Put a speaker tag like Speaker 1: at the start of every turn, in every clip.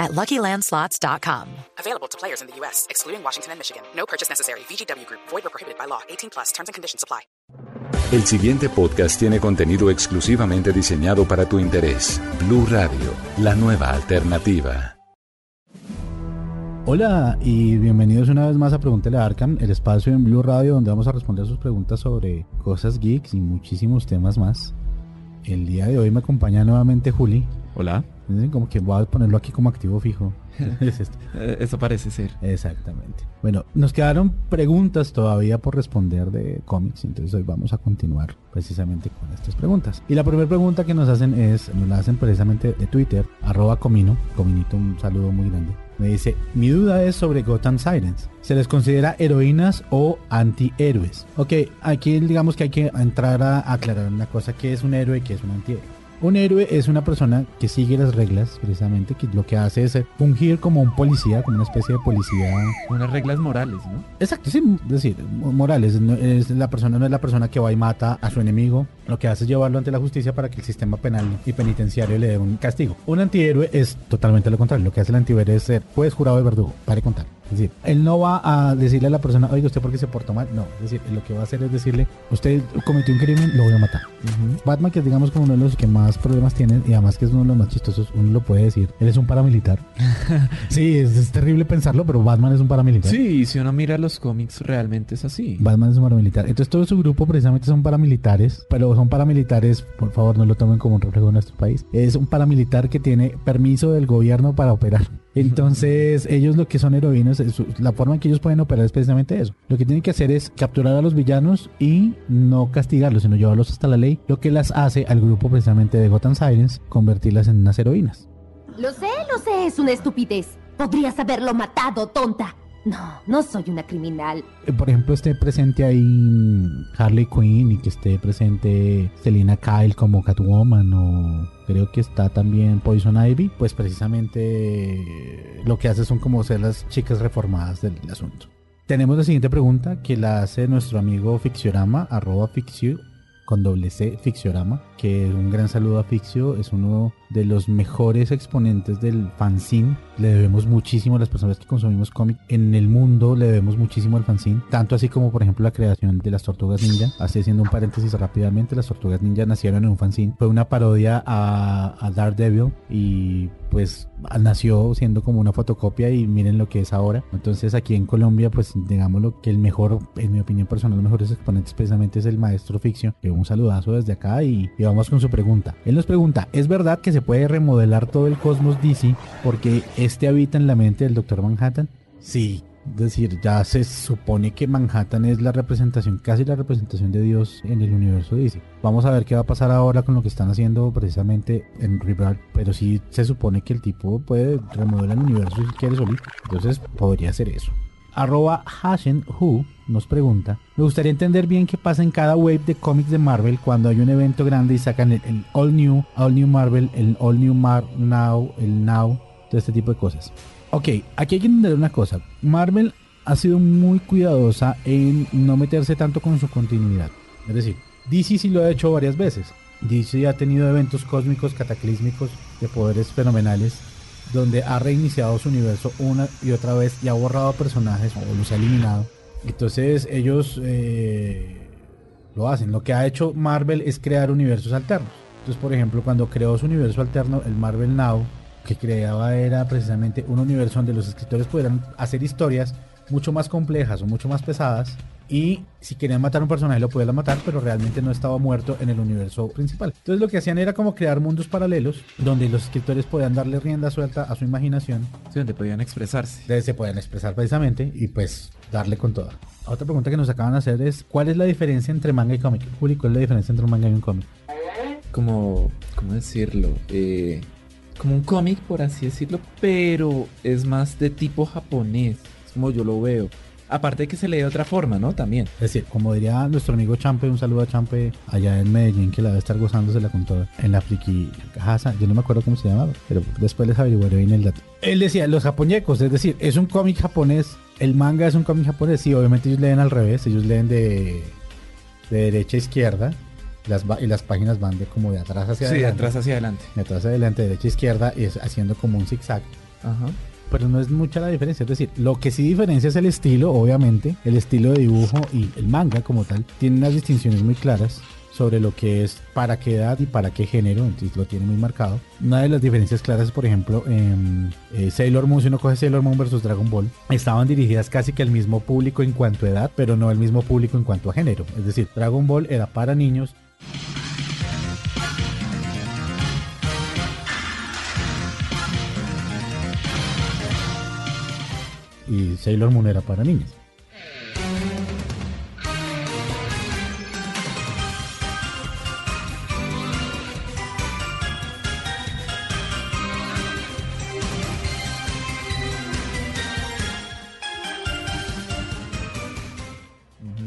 Speaker 1: at LuckyLandSlots.com.
Speaker 2: Available to players in the U.S., excluding Washington and Michigan. No purchase necessary. VGW Group. Void or prohibited by law. 18 plus. Terms and conditions apply.
Speaker 3: El siguiente podcast tiene contenido exclusivamente diseñado para tu interés. Blue Radio, la nueva alternativa.
Speaker 4: Hola y bienvenidos una vez más a Pregúntele a Arkham, el espacio en Blue Radio donde vamos a responder sus preguntas sobre cosas geeks y muchísimos temas más. El día de hoy me acompaña nuevamente Juli.
Speaker 5: Hola.
Speaker 4: Como que voy a ponerlo aquí como activo fijo.
Speaker 5: es esto. Eh, eso parece ser.
Speaker 4: Exactamente. Bueno, nos quedaron preguntas todavía por responder de cómics, entonces hoy vamos a continuar precisamente con estas preguntas. Y la primera pregunta que nos hacen es, nos la hacen precisamente de Twitter, arroba comino, cominito, un saludo muy grande. Me dice, mi duda es sobre Gotham Sirens. ¿Se les considera heroínas o antihéroes? Ok, aquí digamos que hay que entrar a aclarar una cosa, que es un héroe y que es un antihéroe. Un héroe es una persona que sigue las reglas, precisamente, que lo que hace es fungir como un policía, como una especie de policía.
Speaker 5: Unas reglas morales, ¿no?
Speaker 4: Exacto, sí, es decir, morales. es la persona no es la persona que va y mata a su enemigo. Lo que hace es llevarlo ante la justicia para que el sistema penal y penitenciario le dé un castigo. Un antihéroe es totalmente lo contrario. Lo que hace el antihéroe es ser juez, jurado y verdugo. Para contar. Es decir, él no va a decirle a la persona, oiga, ¿usted por qué se portó mal? No, es decir, lo que va a hacer es decirle, usted cometió un crimen, lo voy a matar. Batman, que es digamos como uno de los que más problemas tiene y además que es uno de los más chistosos, uno lo puede decir, él es un paramilitar. sí, es, terrible pensarlo, pero Batman es un paramilitar.
Speaker 5: Sí, si uno mira los cómics, realmente es así.
Speaker 4: Batman es un paramilitar. Entonces todo su grupo precisamente son paramilitares, pero son paramilitares, por favor, no lo tomen como un reflejo de nuestro país. Es un paramilitar que tiene permiso del gobierno para operar. Entonces, ellos lo que son heroínas, la forma en que ellos pueden operar es precisamente eso. Lo que tienen que hacer es capturar a los villanos y no castigarlos, sino llevarlos hasta la ley, lo que las hace al grupo precisamente de Gotham Sirens convertirlas en unas heroínas.
Speaker 6: Lo sé, lo sé, es una estupidez. Podrías haberlo matado, tonta. No, no soy una criminal.
Speaker 4: Eh, por ejemplo, esté presente ahí Harley Quinn y que esté presente Selina Kyle como Catwoman o creo que está también Poison Ivy, pues precisamente lo que hace son como ser las chicas reformadas del asunto. Tenemos la siguiente pregunta que la hace nuestro amigo Fixiorama, arroba Fixio, con doble C, Fixiorama, que un gran saludo a Fixio, es uno de los mejores exponentes del fanzine. Le debemos muchísimo a las personas que consumimos cómic en el mundo, le debemos muchísimo al fanzine, tanto así como por ejemplo la creación de las Tortugas Ninja. Así haciendo un paréntesis rápidamente, las Tortugas Ninja nacieron en un fanzine, fue una parodia a, a Daredevil y pues nació siendo como una fotocopia y miren lo que es ahora. Entonces aquí en Colombia, pues digámoslo que el mejor, en mi opinión personal, los mejores exponentes precisamente es el maestro Ficción. un saludazo desde acá y, vamos con su pregunta. Él nos pregunta, ¿es verdad que se puede remodelar todo el cosmos DC porque este habita en la mente del Doctor Manhattan? Sí, decir, ya se supone que Manhattan es la representación, casi la representación de Dios en el universo DC. Vamos a ver qué va a pasar ahora con lo que están haciendo precisamente en Rebirth, pero sí se supone que el tipo puede remodelar el universo si quiere solito. Entonces podría ser eso arroba Who nos pregunta, me gustaría entender bien qué pasa en cada wave de cómics de Marvel cuando hay un evento grande y sacan el, All New, All New Marvel, el All New Mar Now, el Now, todo este tipo de cosas. Ok, aquí hay que entender una cosa. Marvel ha sido muy cuidadosa en no meterse tanto con su continuidad. Es decir, DC sí lo ha hecho varias veces. DC ha tenido eventos cósmicos cataclísmicos de poderes fenomenales donde ha reiniciado su universo una y otra vez y ha borrado personajes o los ha eliminado. Entonces ellos eh, lo hacen. Lo que ha hecho Marvel es crear universos alternos. Entonces, por ejemplo, cuando creó su universo alterno, el Marvel Now, que creaba era precisamente un universo donde los escritores pudieran hacer historias mucho más complejas o mucho más pesadas y si querían matar a un personaje lo podían matar, pero realmente no estaba muerto en el universo principal. Entonces lo que hacían era como crear mundos paralelos donde los escritores podían darle rienda suelta a su imaginación.
Speaker 5: Sí, donde podían expresarse.
Speaker 4: Donde se podían expresar precisamente y pues darle con toda. Otra pregunta que nos acaban de hacer es ¿cuál es la diferencia entre manga y cómic? Juli, ¿cuál es la diferencia entre un manga y un cómic?
Speaker 5: Como, ¿cómo decirlo? Eh, como un cómic, por así decirlo, pero es más de tipo japonés, es como yo lo veo Aparte de que se lee de otra forma, ¿no? También.
Speaker 4: Es decir, como diría nuestro amigo Champe, un saludo a Champe allá en Medellín, que la debe estar gozándosela con todo en la friki casa. Yo no me acuerdo cómo se llamaba, pero después les averiguaré bien el dato. Él decía, los japoñecos, es decir, es un cómic japonés. El manga es un cómic japonés, sí, obviamente ellos leen al revés, ellos leen de, de derecha a izquierda. Las, y las páginas van de como de atrás hacia
Speaker 5: Sí, de
Speaker 4: adelante.
Speaker 5: atrás hacia adelante.
Speaker 4: De atrás hacia adelante, derecha a izquierda, y es haciendo como un zigzag.
Speaker 5: Ajá.
Speaker 4: pero no es mucha la diferencia. Es decir, lo que sí diferencia es el estilo, obviamente, el estilo de dibujo y el manga como tal. Tiene unas distinciones muy claras sobre lo que es para qué edad y para qué género, entonces lo tiene muy marcado. Una de las diferencias claras, por ejemplo, en eh, Sailor Moon, si uno coge Sailor Moon versus Dragon Ball, estaban dirigidas casi que al mismo público en cuanto a edad, pero no al mismo público en cuanto a género. Es decir, Dragon Ball era para niños, y Sailor Moon era para niños.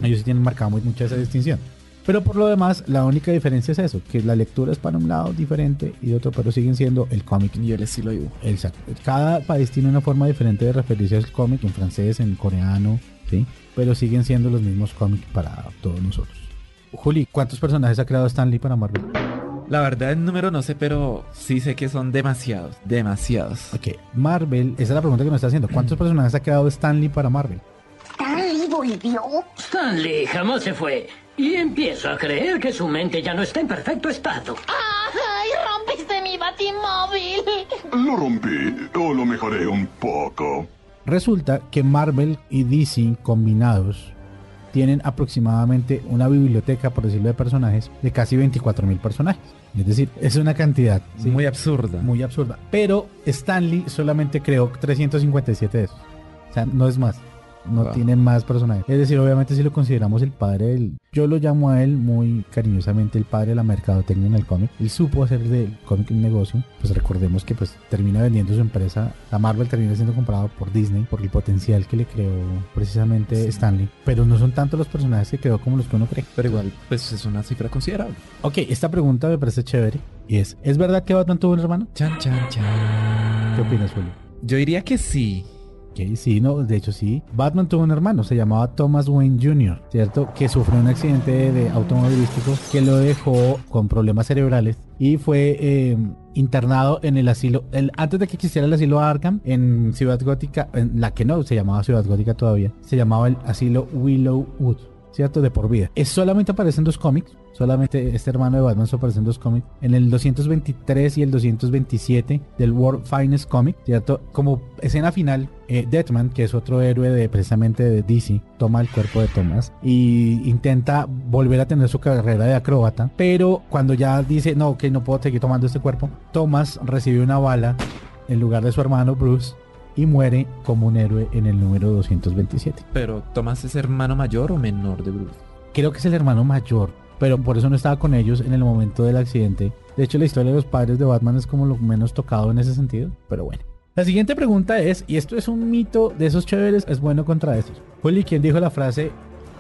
Speaker 4: Ellos tienen marcado muy mucha esa distinción. Pero por lo demás, la única diferencia es eso, que la lectura es para un lado diferente y de otro, pero siguen siendo el cómic
Speaker 5: Y el estilo de dibujo.
Speaker 4: Exacto. Cada país tiene una forma diferente de referirse al cómic, en francés, en coreano, ¿sí? Pero siguen siendo los mismos cómics para todos nosotros. Juli, ¿cuántos personajes ha creado Stan Lee para Marvel?
Speaker 5: La verdad, el número no sé, pero sí sé que son demasiados. Demasiados.
Speaker 4: Ok, Marvel, esa es la pregunta que nos está haciendo. ¿Cuántos personajes ha creado Stan Lee para Marvel?
Speaker 6: ¿Stanley volvió?
Speaker 7: Stanley jamás se fue. Y empiezo a creer que su mente ya no está en perfecto estado.
Speaker 8: ¡Ay, rompiste mi batimóvil!
Speaker 9: Lo rompí o lo mejoré un poco.
Speaker 4: Resulta que Marvel y DC combinados tienen aproximadamente una biblioteca, por decirlo de personajes, de casi 24 mil personajes. Es decir, es una cantidad ¿sí?
Speaker 5: Muy absurda.
Speaker 4: muy absurda. Pero Stanley solamente creó 357 de esos. O sea, no es más. No
Speaker 5: Wow.
Speaker 4: tiene más personajes. Es decir, obviamente si lo consideramos el padre del... Yo lo llamo a él muy cariñosamente el padre de la mercadotecnia en el cómic. Él supo hacer del cómic un negocio. Pues recordemos que pues termina vendiendo su empresa. La Marvel termina siendo comprado por Disney por el potencial que le creó precisamente Stanley. Pero no son tanto los personajes que creó como los que uno cree.
Speaker 5: Pero igual, pues es una cifra considerable.
Speaker 4: Ok, esta pregunta me parece chévere. Y es, ¿es verdad que Batman tuvo un hermano?
Speaker 5: Chan, chan, chan.
Speaker 4: ¿Qué opinas, Julio?
Speaker 5: Yo diría que sí.
Speaker 4: Ok, sí, no, de hecho sí. Batman tuvo un hermano, se llamaba Thomas Wayne Jr., ¿cierto? Que sufrió un accidente de automovilístico que lo dejó con problemas cerebrales y fue eh, internado en el asilo, el- antes de que existiera el asilo Arkham, en Ciudad Gótica, en la que no se llamaba Ciudad Gótica todavía, se llamaba el asilo Willowwood. ¿Cierto? De por vida. Es solamente aparece en dos cómics. Solamente este hermano de Batman aparece en dos cómics. En el 223 y el 227 del World Finest Comic. ¿Cierto? Como escena final, eh, Deathman, que es otro héroe de precisamente de DC, toma el cuerpo de Thomas y intenta volver a tener su carrera de acróbata. Pero cuando ya dice, no, que no puedo seguir tomando este cuerpo, Thomas recibe una bala en lugar de su hermano Bruce y muere como un héroe en el número 227.
Speaker 5: Pero, ¿Tomás es hermano mayor o menor de Bruce?
Speaker 4: Creo que es el hermano mayor, pero por eso no estaba con ellos en el momento del accidente. De hecho, la historia de los padres de Batman es como lo menos tocado en ese sentido, pero bueno. La siguiente pregunta es, y esto es un mito de esos chéveres, es bueno contra estos. Juli, ¿quién dijo la frase?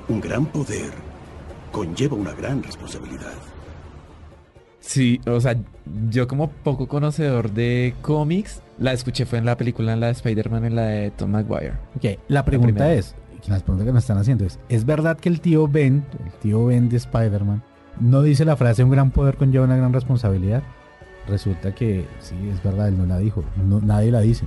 Speaker 10: Un gran poder conlleva una gran responsabilidad.
Speaker 5: Sí, o sea, yo como poco conocedor de cómics, la escuché fue en la película, en la de Spider-Man, en la de Tom Maguire.
Speaker 4: Ok, la pregunta es, las preguntas que nos están haciendo es, ¿es verdad que el tío Ben, el tío Ben de Spider-Man, no dice la frase un gran poder conlleva una gran responsabilidad? Resulta que sí, es verdad, él no la dijo, no- nadie la dice.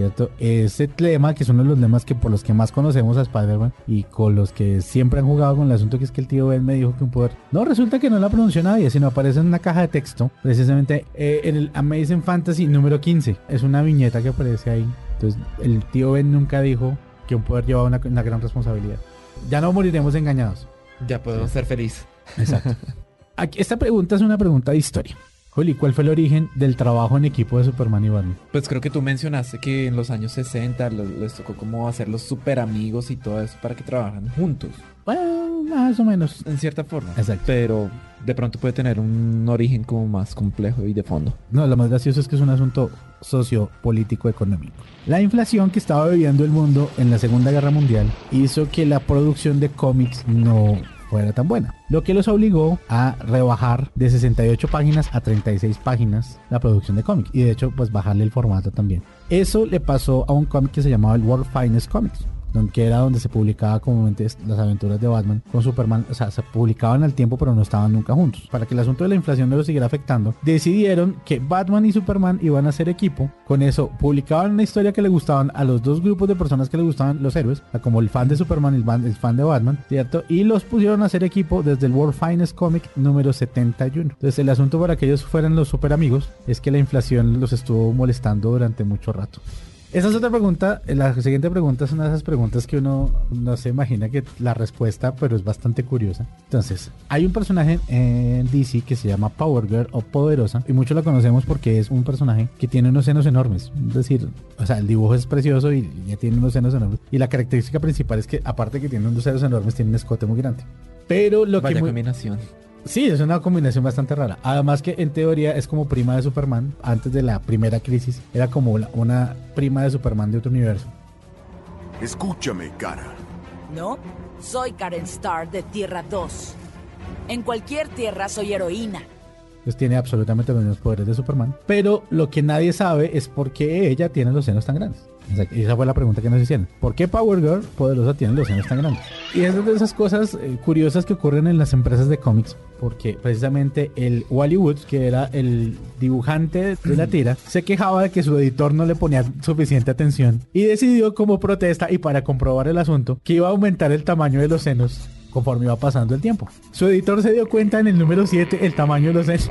Speaker 4: ¿Cierto? Ese lema, que es uno de los lemas que por los que más conocemos a Spider-Man y con los que siempre han jugado con el asunto que es que el tío Ben me dijo que un poder. No, resulta que no la pronunció nadie, sino aparece en una caja de texto, precisamente eh, en el Amazing Fantasy número 15. Es una viñeta que aparece ahí. Entonces, el tío Ben nunca dijo que un poder llevaba una, una gran responsabilidad. Ya no moriremos engañados.
Speaker 5: Ya puedo ser feliz.
Speaker 4: Exacto. Aquí, esta pregunta es una pregunta de historia. Juli, ¿cuál fue el origen del trabajo en equipo de Superman y Batman?
Speaker 5: Pues creo que tú mencionaste que en los años 60 los- les tocó como hacer los super amigos y todo eso para que trabajan juntos.
Speaker 4: Bueno, más o menos.
Speaker 5: En cierta forma.
Speaker 4: Exacto.
Speaker 5: Pero de pronto puede tener un origen como más complejo y de fondo.
Speaker 4: No, lo más gracioso es que es un asunto sociopolítico económico. La inflación que estaba viviendo el mundo en la Segunda Guerra Mundial hizo que la producción de cómics no fuera tan buena, lo que los obligó a rebajar de 68 páginas a 36 páginas la producción de cómics y de hecho pues bajarle el formato también. Eso le pasó a un cómic que se llamaba el World Finest Comics, que era donde se publicaba comúnmente las aventuras de Batman con Superman, o sea, se publicaban al tiempo pero no estaban nunca juntos. Para que el asunto de la inflación no lo siguiera afectando, decidieron que Batman y Superman iban a ser equipo. Con eso publicaban una historia que le gustaban a los dos grupos de personas que le gustaban los héroes, como el fan de Superman y el, fan de Batman, ¿cierto? Y los pusieron a ser equipo desde el World Finest Comic número 71. Entonces el asunto para que ellos fueran los super amigos es que la inflación los estuvo molestando durante mucho rato. Esa es otra pregunta. La siguiente pregunta es una de esas preguntas que uno no se imagina que la respuesta, pero es bastante curiosa. Entonces, hay un personaje en DC que se llama Power Girl o Poderosa y muchos la conocemos porque es un personaje que tiene unos senos enormes. Es decir, o sea, el dibujo es precioso y ya tiene unos senos enormes. Y la característica principal es que, aparte que tiene unos senos enormes, tiene un escote muy grande. Pero lo
Speaker 5: Vaya
Speaker 4: que...
Speaker 5: combinación.
Speaker 4: Sí, es una combinación bastante rara. Además que en teoría es como prima de Superman. Antes de la primera crisis era como una prima de Superman de otro universo.
Speaker 10: Escúchame, cara.
Speaker 11: No, soy Karen Starr de Tierra 2. En cualquier tierra soy heroína.
Speaker 4: Pues tiene absolutamente los mismos poderes de Superman. Pero lo que nadie sabe es por qué ella tiene los senos tan grandes. esa fue la pregunta que nos hicieron. ¿Por qué Power Girl poderosa tiene los senos tan grandes? Y es de esas cosas eh, curiosas que ocurren en las empresas de cómics. Porque precisamente el Wally Woods, que era el dibujante de la tira, se quejaba de que su editor no le ponía suficiente atención. Y decidió como protesta y para comprobar el asunto que iba a aumentar el tamaño de los senos conforme iba pasando el tiempo. Su editor se dio cuenta en el número 7 el tamaño de los senos.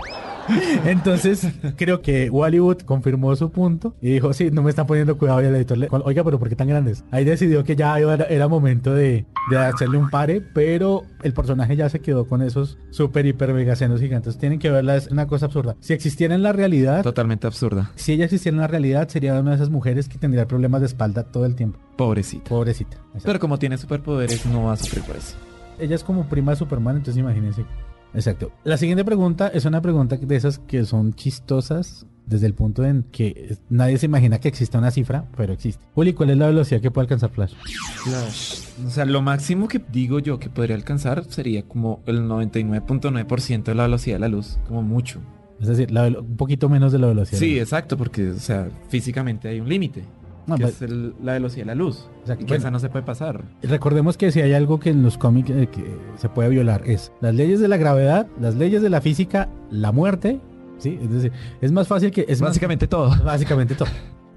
Speaker 4: Entonces, creo que Wallywood confirmó su punto y dijo, sí, no me están poniendo cuidado y el editor le, oiga, pero ¿por qué tan grandes? Ahí decidió que ya era, momento de, hacerle un pare, pero el personaje ya se quedó con esos super, hiper, mega senos gigantes. Tienen que verla, es una cosa absurda. Si existiera en la realidad...
Speaker 5: Totalmente absurda.
Speaker 4: Si ella existiera en la realidad, sería una de esas mujeres que tendría problemas de espalda todo el tiempo.
Speaker 5: Pobrecita.
Speaker 4: Pobrecita.
Speaker 5: Pero como tiene superpoderes, no va a sufrir por eso.
Speaker 4: Ella es como prima de Superman, entonces imagínense. Exacto. La siguiente pregunta es una pregunta de esas que son chistosas desde el punto en que nadie se imagina que exista una cifra, pero existe. Juli, ¿cuál es la velocidad que puede alcanzar Flash?
Speaker 5: Flash. O sea, lo máximo que digo yo que podría alcanzar sería como el 99.9% de la velocidad de la luz, como mucho.
Speaker 4: Es decir, un poquito menos de la velocidad.
Speaker 5: Sí, exacto, porque, o sea, físicamente hay un límite. Pues es la velocidad de la luz. y que esa no se puede pasar.
Speaker 4: Recordemos que si hay algo que en los cómics eh, que se puede violar es las leyes de la gravedad, las leyes de la física, la muerte. Sí, es decir, es más fácil que es
Speaker 5: básicamente todo.
Speaker 4: Básicamente todo.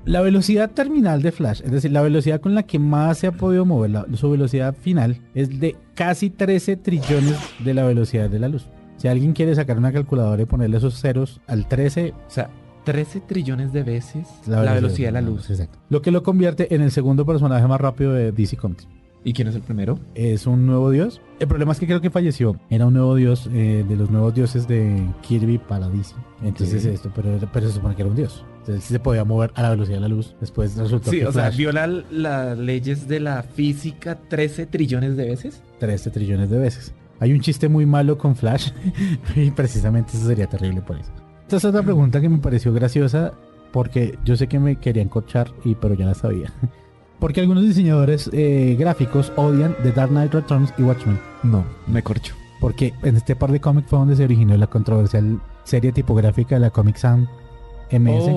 Speaker 4: La velocidad terminal de Flash, es decir, la velocidad con la que más se ha podido mover, su velocidad final es de casi 13 trillones de la velocidad de la luz. Si alguien quiere sacar una calculadora y ponerle esos ceros al 13,
Speaker 5: o sea, 13 trillones de veces la velocidad, de la luz.
Speaker 4: Exacto. Lo que lo convierte en el segundo personaje más rápido de DC Comics.
Speaker 5: ¿Y quién es el primero?
Speaker 4: Es un nuevo dios. El problema es que creo que falleció. Era un nuevo dios eh, de los nuevos dioses de Kirby para DC. Entonces esto, pero, pero se supone que era un dios. Entonces sí se podía mover a la velocidad de la luz. Después resultó
Speaker 5: sí, o sea, viola las leyes de la física 13 trillones de veces.
Speaker 4: 13 trillones de veces. Hay un chiste muy malo con Flash y precisamente eso sería terrible por eso. Esta es otra pregunta que me pareció graciosa porque yo sé que me querían cochar, y, pero ya la sabía. Porque algunos diseñadores eh, gráficos odian The Dark Knight Returns y Watchmen.
Speaker 5: No, me corcho.
Speaker 4: Porque en este par de cómics fue donde se originó la controversial serie tipográfica de la Comic Sans MS.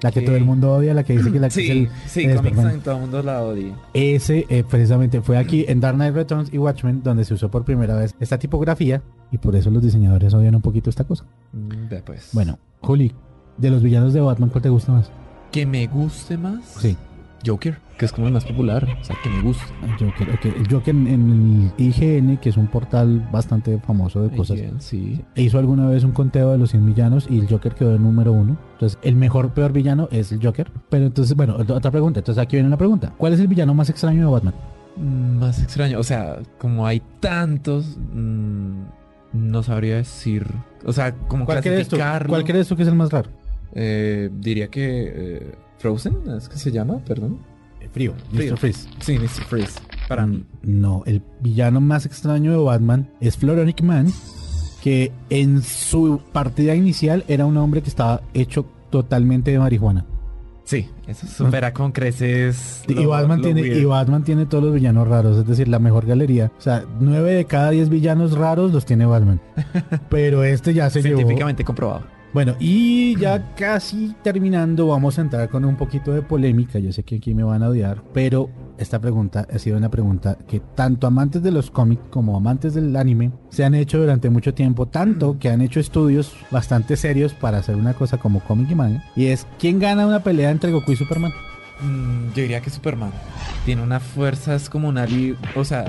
Speaker 4: La que todo el mundo odia, la que dice que la que
Speaker 5: sí,
Speaker 4: es el,
Speaker 5: Sí, Comic Sans todo el mundo la odia.
Speaker 4: Ese eh, precisamente fue aquí en Dark Knight Returns y Watchmen donde se usó por primera vez esta tipografía y por eso los diseñadores odian un poquito esta cosa.
Speaker 5: Mm, pues.
Speaker 4: Bueno, Juli, de los villanos de Batman, ¿cuál te gusta más?
Speaker 5: ¿Que me guste más?
Speaker 4: Sí.
Speaker 5: Joker, que es como el más popular, o sea, que me gusta.
Speaker 4: Joker, okay. El Joker en, el IGN, que es un portal bastante famoso de cosas,
Speaker 5: sí.
Speaker 4: hizo alguna vez un conteo de los 100 villanos y el Joker quedó en número uno. Entonces, el mejor, peor villano es el Joker. Pero entonces, bueno, otra pregunta. Entonces, aquí viene la pregunta. ¿Cuál es el villano más extraño de Batman?
Speaker 5: Mm, más extraño, o sea, como hay tantos, mmm, no sabría decir. O sea, como
Speaker 4: ¿Cuál crees, tú, ¿Cuál crees tú que es el más raro?
Speaker 5: Eh, diría que... Eh, Frozen, ¿es que se llama? Perdón.
Speaker 4: Eh, frío, Mr. Freeze.
Speaker 5: Sí, Mr. Freeze. Para
Speaker 4: Mm,
Speaker 5: mí.
Speaker 4: No, el villano más extraño de Batman es Floronic Man, que en su partida inicial era un hombre que estaba hecho totalmente de marihuana.
Speaker 5: Sí, eso supera con creces.
Speaker 4: y, Batman tiene,
Speaker 5: weird.
Speaker 4: y Batman tiene todos los villanos raros, es decir, la mejor galería. O sea, nueve de cada 10 villanos raros los tiene Batman. Pero este ya se llevó...
Speaker 5: Científicamente comprobado.
Speaker 4: Bueno, y ya casi terminando, vamos a entrar con un poquito de polémica. Yo sé que aquí me van a odiar, pero esta pregunta ha sido una pregunta que tanto amantes de los cómics como amantes del anime se han hecho durante mucho tiempo, tanto que han hecho estudios bastante serios para hacer una cosa como cómic y manga. Y es, ¿quién gana una pelea entre Goku y Superman?
Speaker 5: Mm, yo diría que Superman tiene una fuerza descomunal y, o sea,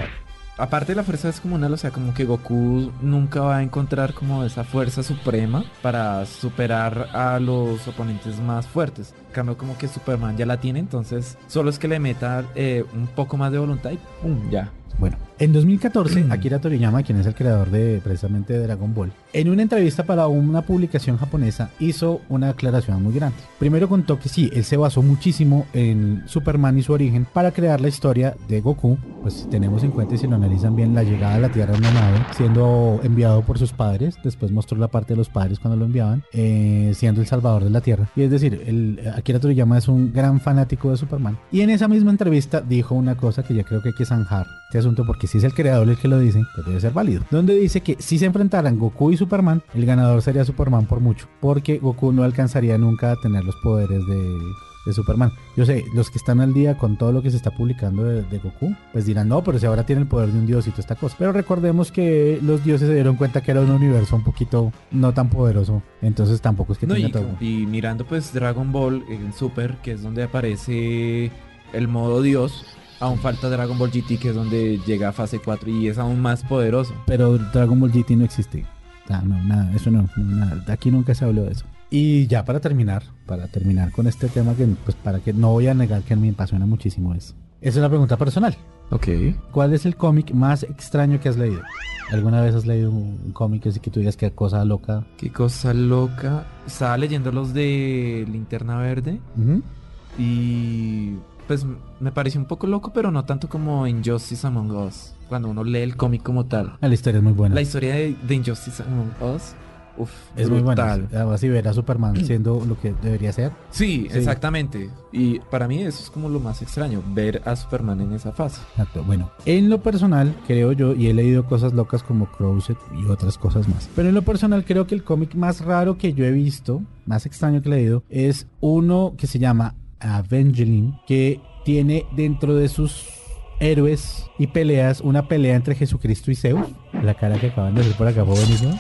Speaker 5: aparte de la fuerza descomunal, o sea, como que Goku nunca va a encontrar como esa fuerza suprema para superar a los oponentes más fuertes. En cambio, como que Superman ya la tiene, entonces solo es que le meta eh, un poco más de voluntad y ¡pum! ya.
Speaker 4: Bueno, en 2014, Akira Toriyama, quien es el creador de precisamente de Dragon Ball, en una entrevista para una publicación japonesa hizo una aclaración muy grande. Primero contó que sí, él se basó muchísimo en Superman y su origen para crear la historia de Goku. Pues tenemos en cuenta y si lo analizan bien, la llegada a la Tierra en una nave, siendo enviado por sus padres, después mostró la parte de los padres cuando lo enviaban, eh, siendo el salvador de la Tierra. Y es decir, el, Akira Toriyama es un gran fanático de Superman. Y en esa misma entrevista dijo una cosa que ya creo que hay que zanjar este asunto porque si es el creador el que lo dice, pues debe ser válido. Donde dice que si se enfrentaran Goku y Superman, el ganador sería Superman por mucho, porque Goku no alcanzaría nunca a tener los poderes de, de Superman. Yo sé, los que están al día con todo lo que se está publicando de, de Goku, pues dirán, no, pero si ahora tiene el poder de un dios y toda esta cosa. Pero recordemos que los dioses se dieron cuenta que era un universo un poquito no tan poderoso, entonces tampoco es que
Speaker 5: No,
Speaker 4: tenga
Speaker 5: y,
Speaker 4: todo.
Speaker 5: y mirando pues Dragon Ball en Super, que es donde aparece el modo Dios, aún falta Dragon Ball GT, que es donde llega a fase 4 y es aún más poderoso.
Speaker 4: Pero Dragon Ball GT no existe. Ah, no, nada, eso no, no, nada. Aquí nunca se habló de eso. Y ya para terminar, para terminar con este tema que, pues para que no voy a negar que me apasiona muchísimo eso. Esa es una pregunta personal.
Speaker 5: Ok.
Speaker 4: ¿Cuál es el cómic más extraño que has leído? ¿Alguna vez has leído un, cómic así que tú digas qué cosa loca?
Speaker 5: Qué cosa loca. Estaba leyendo los de Linterna Verde y pues me pareció un poco loco, pero no tanto como Injustice Among Us. Cuando uno lee el cómic como tal.
Speaker 4: Ah, La historia es muy buena.
Speaker 5: La historia de, de Injustice Among Us, uf,
Speaker 4: es muy buena.
Speaker 5: brutal.
Speaker 4: Además, y ver a Superman siendo lo que debería ser.
Speaker 5: Sí,
Speaker 4: Sí.
Speaker 5: exactamente. Y para mí eso es como lo más extraño, ver a Superman en esa fase.
Speaker 4: Exacto. Bueno, en lo personal, creo yo, y he leído cosas locas como Crowset y otras cosas más. Pero en lo personal, creo que el cómic más raro que yo he visto, más extraño que he leído, es uno que se llama Evangeline, que tiene dentro de sus héroes y peleas una pelea entre Jesucristo y Zeus. La cara que acaban de hacer por acá fue buenísima.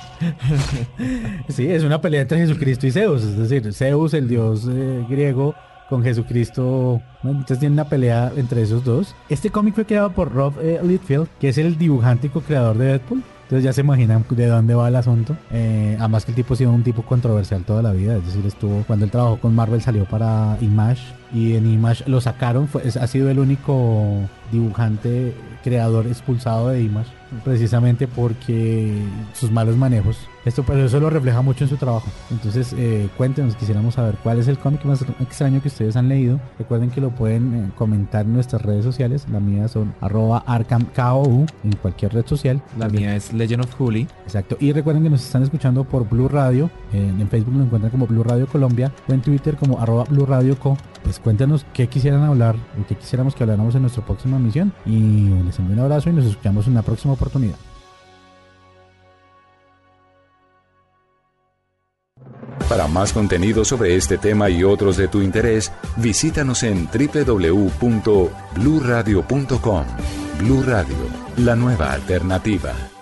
Speaker 4: sí, es una pelea entre Jesucristo y Zeus. Es decir, Zeus, el dios eh, griego, con Jesucristo. Entonces tiene una pelea entre esos dos. Este cómic fue creado por Rob eh, que es el dibujante y co-creador de Deadpool. Entonces ya se imaginan de dónde va el asunto. Eh, además que el tipo ha sido un tipo controversial toda la vida. Es decir, estuvo cuando él trabajó con Marvel salió para Image y en Image lo sacaron. Fue, ha sido el único dibujante creador expulsado de Image precisamente porque sus malos manejos. Esto, pero eso lo refleja mucho en su trabajo. Entonces, eh, cuéntenos, quisiéramos saber cuál es el cómic más extraño que ustedes han leído. Recuerden que lo pueden eh, comentar en nuestras redes sociales. La mía son arroba arcamkou en cualquier red social.
Speaker 5: La mía es Legend of Hooli.
Speaker 4: Exacto. Y recuerden que nos están escuchando por Blue Radio. En, en Facebook lo encuentran como Blue Radio Colombia o en Twitter como arroba Blue Radio Co. Pues cuéntanos qué quisieran hablar o qué quisiéramos que habláramos en nuestra próxima emisión. Y les envío un abrazo y nos escuchamos en una próxima oportunidad.
Speaker 3: Para más contenido sobre este tema y otros de tu interés, visítanos en www.bluradio.com. Blu Radio, la nueva alternativa.